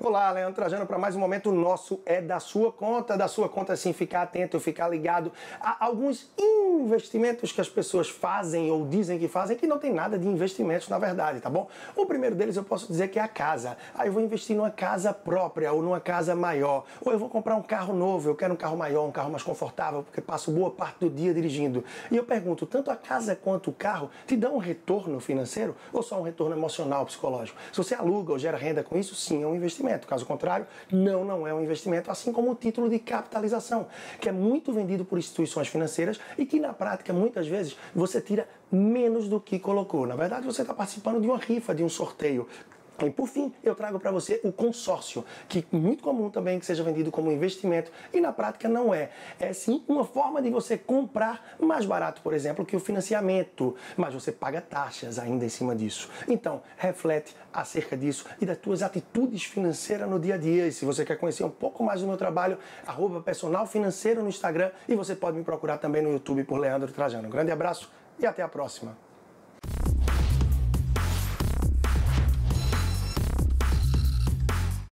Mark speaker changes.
Speaker 1: Olá, Leandro Trajano, para mais um momento nosso é da sua conta, da sua conta sim, ficar atento, ficar ligado a alguns investimentos que as pessoas fazem ou dizem que fazem que não tem nada de investimentos na verdade, tá bom? O primeiro deles eu posso dizer que é a casa. Aí eu vou investir numa casa própria ou numa casa maior, ou eu vou comprar um carro novo, eu quero um carro maior, um carro mais confortável, porque passo boa parte do dia dirigindo. E eu pergunto, tanto a casa quanto o carro te dão um retorno financeiro ou só um retorno emocional, psicológico? Se você aluga ou gera renda com isso, sim, é um investimento. Caso contrário, não, não é um investimento, assim como o título de capitalização, que é muito vendido por instituições financeiras e que na prática muitas vezes você tira menos do que colocou. Na verdade, você está participando de uma rifa, de um sorteio. E por fim, eu trago para você o consórcio, que é muito comum também que seja vendido como investimento e na prática não é. É sim uma forma de você comprar mais barato, por exemplo, que o financiamento, mas você paga taxas ainda em cima disso. Então, reflete acerca disso e das tuas atitudes financeiras no dia a dia. E se você quer conhecer um pouco mais do meu trabalho, arroba personal financeiro no Instagram e você pode me procurar também no YouTube por Leandro Trajano. Um grande abraço e até a próxima.